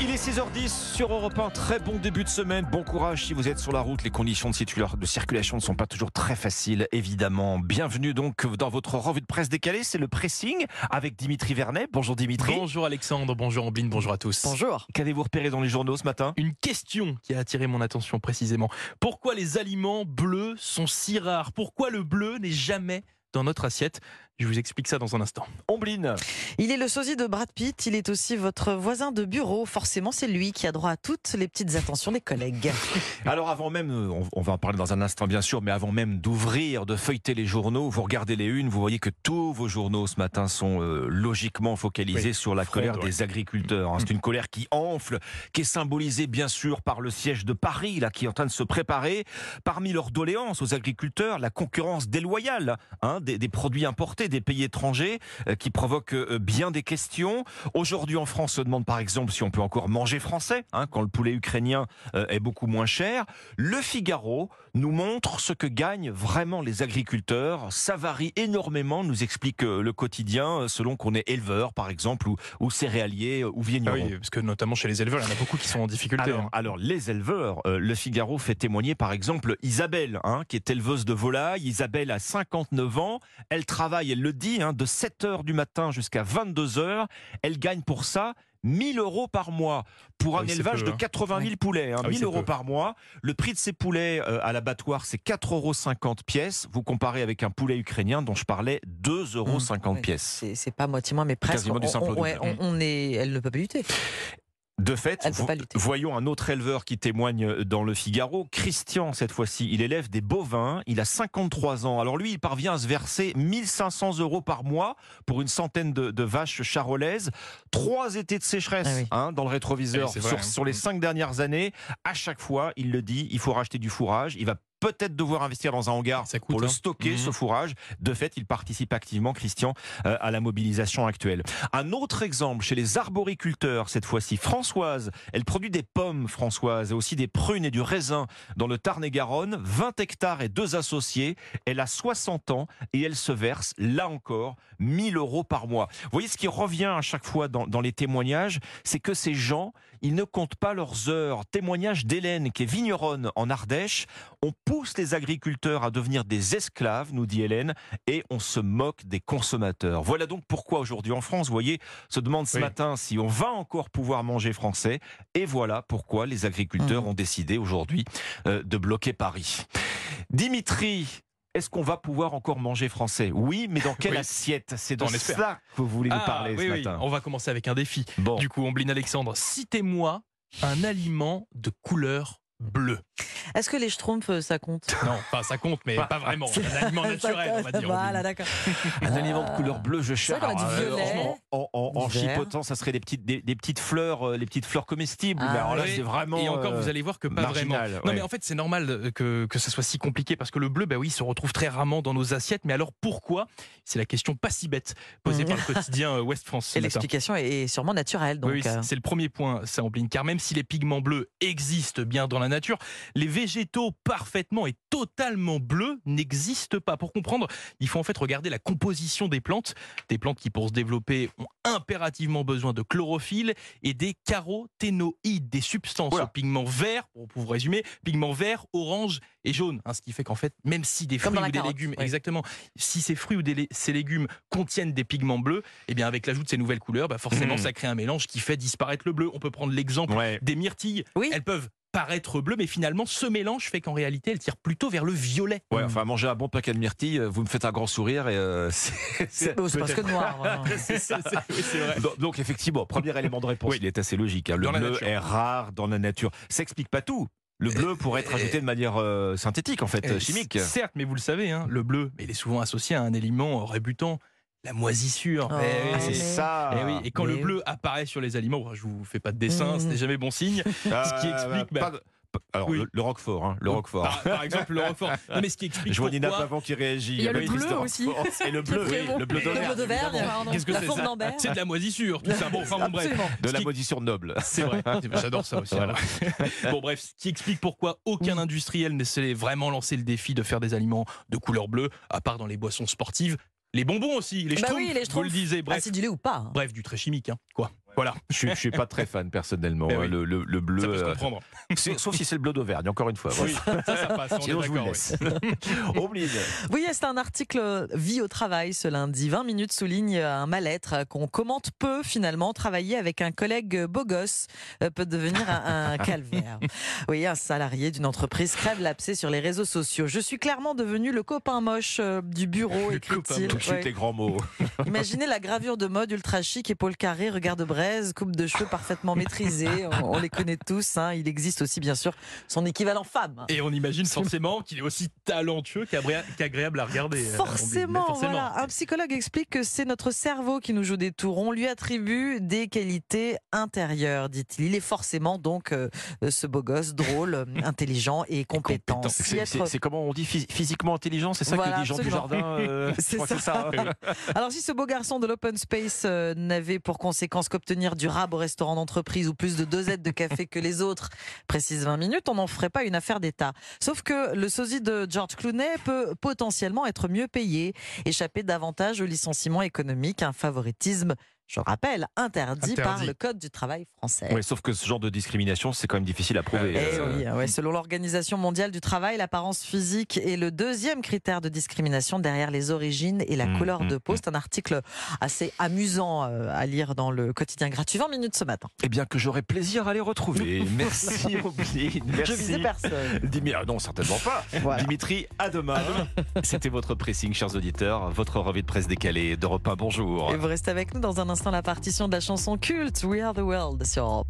Il est 6h10 sur Europe 1. Très bon début de semaine. Bon courage si vous êtes sur la route. Les conditions de, de circulation ne sont pas toujours très faciles, évidemment. Bienvenue donc dans votre revue de presse décalée. C'est le pressing avec Dimitri Vernet. Bonjour Dimitri. Bonjour Alexandre. Bonjour Ambline. Bonjour à tous. Bonjour. Qu'avez-vous repéré dans les journaux ce matin? Une question qui a attiré mon attention précisément. Pourquoi les aliments bleus sont si rares? Pourquoi le bleu n'est jamais dans notre assiette? Je vous explique ça dans un instant. Ombline. Il est le sosie de Brad Pitt, il est aussi votre voisin de bureau. Forcément, c'est lui qui a droit à toutes les petites attentions des collègues. Alors avant même, on va en parler dans un instant bien sûr, mais avant même d'ouvrir, de feuilleter les journaux, vous regardez les unes, vous voyez que tous vos journaux ce matin sont euh, logiquement focalisés sur la colère des agriculteurs. Hein. C'est une colère qui enfle, qui est symbolisée bien sûr par le siège de Paris, là, qui est en train de se préparer. Parmi leurs doléances aux agriculteurs, la concurrence déloyale hein, des, des produits importés des pays étrangers euh, qui provoquent euh, bien des questions. Aujourd'hui en France, on se demande par exemple si on peut encore manger français hein, quand le poulet ukrainien euh, est beaucoup moins cher. Le Figaro nous montre ce que gagnent vraiment les agriculteurs. Ça varie énormément, nous explique le quotidien, selon qu'on est éleveur par exemple ou, ou céréalier ou vigneron. Ah oui, parce que notamment chez les éleveurs, il y en a beaucoup qui sont en difficulté. Alors, hein. alors les éleveurs, le Figaro fait témoigner par exemple Isabelle, hein, qui est éleveuse de volailles. Isabelle a 59 ans, elle travaille, elle le dit, hein, de 7 h du matin jusqu'à 22 h Elle gagne pour ça 1000 euros par mois pour un élevage de 80 hein. 000 poulets. Hein, 1000 ah euros par mois. Le prix de ces poulets euh, à l'abattoir, c'est 4,50 euros pièce. Vous comparez avec un poulet ukrainien dont je parlais, 2,50 euros mmh. pièce. C'est pas moitié moins, mais presque. On, on, on, est, elle ne peut pas lutter. De fait, voyons un autre éleveur qui témoigne dans le Figaro. Christian, cette fois-ci, il élève des bovins. Il a 53 ans. Alors lui, il parvient à se verser 1500 euros par mois pour une centaine de, vaches charolaises. Trois étés de sécheresse ah hein, dans le rétroviseur sur, hein. sur, les cinq dernières années. À chaque fois, il le dit, il faut racheter du fourrage. Il va peut-être devoir investir dans un hangar pour le hein. stocker, ce mhm. fourrage. De fait, il participe activement, Christian, euh, à la mobilisation actuelle. Un autre exemple chez les arboriculteurs, cette fois-ci, Françoise. Elle produit des pommes, Françoise, et aussi des prunes et du raisin dans le Tarn-et-Garonne. 20 hectares et deux associés. Elle a 60 ans et elle se verse, là encore, 1000 euros par mois. Vous voyez, ce qui revient à chaque fois dans, dans les témoignages, c'est que ces gens, ils ne comptent pas leurs heures. Témoignage d'Hélène, qui est vigneronne en Ardèche. On pousse les agriculteurs à devenir des esclaves, nous dit Hélène, et on se moque des consommateurs. Voilà donc pourquoi aujourd'hui en France, vous voyez, se demande ce matin si on va encore pouvoir manger français. Et voilà pourquoi les agriculteurs mmh. ont décidé aujourd'hui euh, de bloquer Paris. Dimitri, est-ce qu'on va pouvoir encore manger français? Oui, mais dans quelle assiette? C'est dans ça que vous voulez nous ah, parler ce matin. On va commencer avec un défi. Du coup, Ombline Alexandre, citez-moi un aliment de couleur bleue. Est-ce que les schtroumpfs, euh, ça compte? Non, enfin ça compte, mais pas vraiment. Un aliment naturel, on va dire. Voilà, d'accord. Un aliment de couleur bleue, je cherche. en, en, chipotant, ça serait des petites, des, petites fleurs, euh, les petites fleurs comestibles. mais alors là, c'est vraiment. Et encore, vous allez voir que pas vraiment. Non, mais en fait, c'est normal que, que ça soit si compliqué parce que le bleu, bah oui, il se retrouve très rarement dans nos assiettes. Mais alors pourquoi? C'est la question pas si bête posée par le quotidien euh, Ouest France. Et l'explication est sûrement naturelle. Donc oui, c'est le premier point, ça en car même si les pigments bleus existent bien dans la nature, les végétaux parfaitement et totalement bleus n'existent pas. Pour comprendre, il faut en fait regarder la composition des plantes. Des plantes qui, pour se développer, ont impérativement besoin de chlorophylle et des caroténoïdes, des substances aux pigments verts, pour vous résumer, pigments verts, orange et jaune. Hein, ce qui fait qu'en fait, même si des fruits ou des légumes, exactement, si ces fruits ou ces légumes contiennent des pigments bleus, et eh bien avec l'ajout de ces nouvelles couleurs, bah forcément, mmh. ça crée un mélange qui fait disparaître le bleu. On peut prendre l'exemple des myrtilles. Elles peuvent paraître bleu, mais finalement, ce mélange fait qu'en réalité, elle tire plutôt vers le violet. Ouais, enfin, manger un bon paquet de myrtilles, euh, vous me faites un grand sourire et euh, c'est presque noir. Hein. vrai. Donc, effectivement, premier élément de réponse, il est assez logique. Hein. Le bleu est rare dans la nature. Ça explique pas tout. Le bleu pourrait être ajouté de manière euh, synthétique, en fait, chimique. Certes, mais vous le savez, hein, le bleu, il est souvent associé à un élément rébutant la moisissure. Oh, eh c'est ça. Et, eh oui. et quand le bleu apparaît sur les aliments, je vous fais pas de dessin, mmh. ce n'est jamais bon signe. ce qui explique. Bah, alors, le, Roquefort, hein, le Roquefort. Par, exemple, le Roquefort. Non, mais ce qui explique Je vois Nina Pavant qui réagit. Il y a le bleu aussi. Et le bleu, oui, le bleu d'Auvergne. Qu'est-ce que c'est ça C'est de la moisissure, tout ça. Bon, enfin, bon, bref. De la moisissure noble. C'est vrai. J'adore ça aussi. Voilà. Bon, bref, ce qui explique pourquoi aucun industriel ne s'est vraiment lancé le défi de faire des aliments de couleur bleue, à part dans les boissons sportives. Les bonbons aussi, les bah oui, les vous le disiez. Bref. Acidulés ou pas. Hein. Bref, du très chimique, hein. quoi. Voilà. Je ne suis pas très fan personnellement. Hein, le, le, bleu. Ça peut se euh, comprendre. sauf si c'est le bleu d'Auvergne, encore une fois. Oui, ça, ça passe. On Sinon, je vous laisse. Oui, c'est un article Vie au travail ce lundi. 20 minutes souligne un mal-être qu'on commente peu finalement. Travailler avec un collègue beau gosse euh, peut devenir un, calvaire. Oui, un salarié d'une entreprise crève l'abcès sur les réseaux sociaux. Je suis clairement devenu le copain moche euh, du bureau, écrit-il. Tout de suite les grands mots. Imaginez la gravure de mode ultra chic, épaule carrée, regard de coupe de cheveux parfaitement maîtrisée. On, les connaît tous. Hein. Il existe aussi bien sûr son équivalent femme. Et on imagine forcément qu'il est aussi talentueux qu'agréable à regarder. Euh, forcément, Voilà. Un psychologue explique que c'est notre cerveau qui nous joue des tours. On lui attribue des qualités intérieures, dit-il. Il est forcément donc euh, ce beau gosse, drôle, intelligent et compétent. C'est comment on dit physiquement intelligent, c'est ça que dit Jean Dujardin euh, C'est ça. Alors si ce beau garçon de l'open space n'avait pour conséquence qu'obtenir du rab au restaurant d'entreprise ou plus de deux de café que les autres, précise 20 minutes, on n'en ferait pas une affaire d'État. Sauf que le sosie de George Clooney peut potentiellement être mieux payé, échapper davantage au licenciement économique, un favoritisme je rappelle, interdit, par le Code du travail français. Oui, sauf que ce genre de discrimination, c'est quand même difficile à prouver. Eh euh. selon l'Organisation mondiale du travail, l'apparence physique est le deuxième critère de discrimination derrière les origines et la mmh, couleur mmh, de peau. Mmh. C'est un article assez amusant euh, à lire dans le quotidien gratuit 20 minutes ce matin. Eh bien, que j'aurai plaisir à les retrouver. Merci, Merci. Je visais personne. Dimitri, ah non, certainement pas. Dimitri, à demain. C'était votre pressing, chers auditeurs, votre revue de presse décalée d'Europe 1. Bonjour. Et vous restez avec nous dans un instant la partition de la chanson culte We Are the World sur